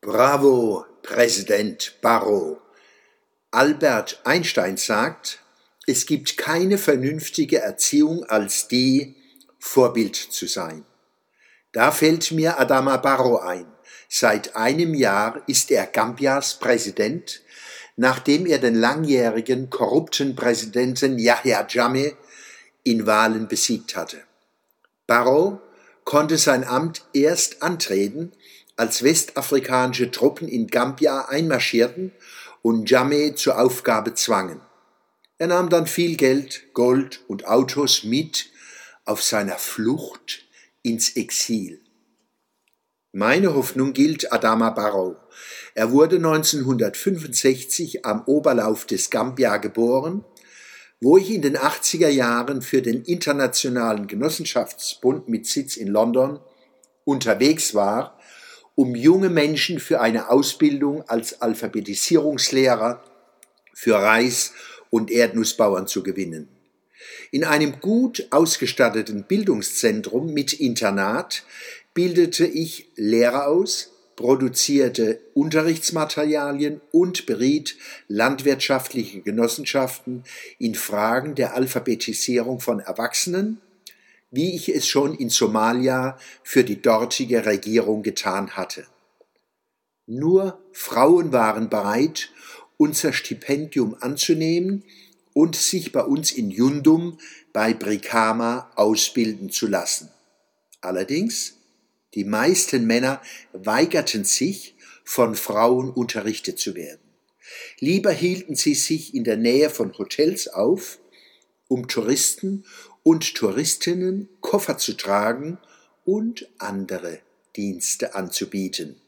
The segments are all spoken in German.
Bravo, Präsident Barrow. Albert Einstein sagt, es gibt keine vernünftige Erziehung als die, Vorbild zu sein. Da fällt mir Adama Barrow ein. Seit einem Jahr ist er Gambias Präsident, nachdem er den langjährigen korrupten Präsidenten Yahya Jammeh in Wahlen besiegt hatte. Barrow konnte sein Amt erst antreten, als westafrikanische Truppen in Gambia einmarschierten und Jammeh zur Aufgabe zwangen. Er nahm dann viel Geld, Gold und Autos mit auf seiner Flucht ins Exil. Meine Hoffnung gilt Adama Barrow. Er wurde 1965 am Oberlauf des Gambia geboren, wo ich in den 80er Jahren für den Internationalen Genossenschaftsbund mit Sitz in London unterwegs war um junge Menschen für eine Ausbildung als Alphabetisierungslehrer für Reis- und Erdnussbauern zu gewinnen. In einem gut ausgestatteten Bildungszentrum mit Internat bildete ich Lehrer aus, produzierte Unterrichtsmaterialien und beriet landwirtschaftliche Genossenschaften in Fragen der Alphabetisierung von Erwachsenen wie ich es schon in Somalia für die dortige Regierung getan hatte. Nur Frauen waren bereit, unser Stipendium anzunehmen und sich bei uns in Jundum bei Brikama ausbilden zu lassen. Allerdings, die meisten Männer weigerten sich, von Frauen unterrichtet zu werden. Lieber hielten sie sich in der Nähe von Hotels auf, um Touristen und Touristinnen Koffer zu tragen und andere Dienste anzubieten.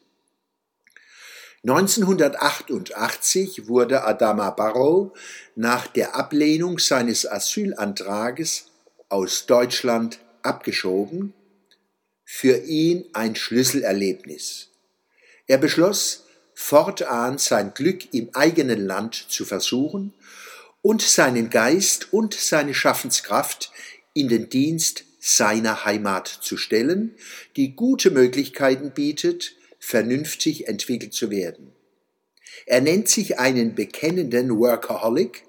1988 wurde Adama Barrow nach der Ablehnung seines Asylantrages aus Deutschland abgeschoben, für ihn ein Schlüsselerlebnis. Er beschloss, fortan sein Glück im eigenen Land zu versuchen und seinen Geist und seine Schaffenskraft in den Dienst seiner Heimat zu stellen, die gute Möglichkeiten bietet, vernünftig entwickelt zu werden. Er nennt sich einen bekennenden Workaholic,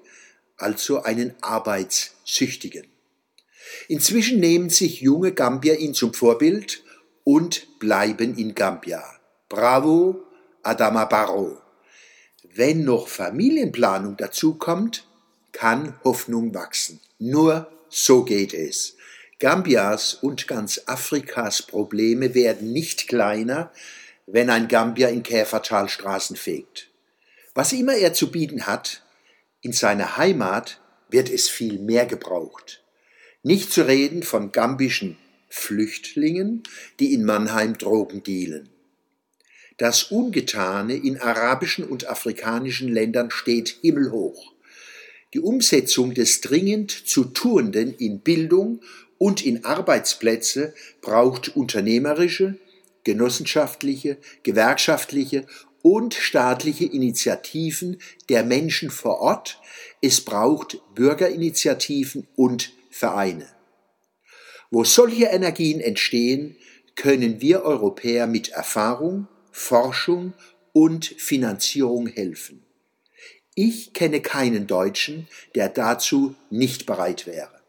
also einen Arbeitssüchtigen. Inzwischen nehmen sich junge Gambier ihn zum Vorbild und bleiben in Gambia. Bravo, Adama Barrow. Wenn noch Familienplanung dazukommt, kann Hoffnung wachsen. Nur so geht es. Gambias und ganz Afrikas Probleme werden nicht kleiner, wenn ein Gambier in Käfertal Straßen fegt. Was immer er zu bieten hat, in seiner Heimat wird es viel mehr gebraucht. Nicht zu reden von gambischen Flüchtlingen, die in Mannheim Drogen dealen. Das Ungetane in arabischen und afrikanischen Ländern steht himmelhoch die Umsetzung des dringend zu Tuenden in Bildung und in Arbeitsplätze braucht unternehmerische, genossenschaftliche, gewerkschaftliche und staatliche Initiativen der Menschen vor Ort, es braucht Bürgerinitiativen und Vereine. Wo solche Energien entstehen, können wir Europäer mit Erfahrung, Forschung und Finanzierung helfen. Ich kenne keinen Deutschen, der dazu nicht bereit wäre.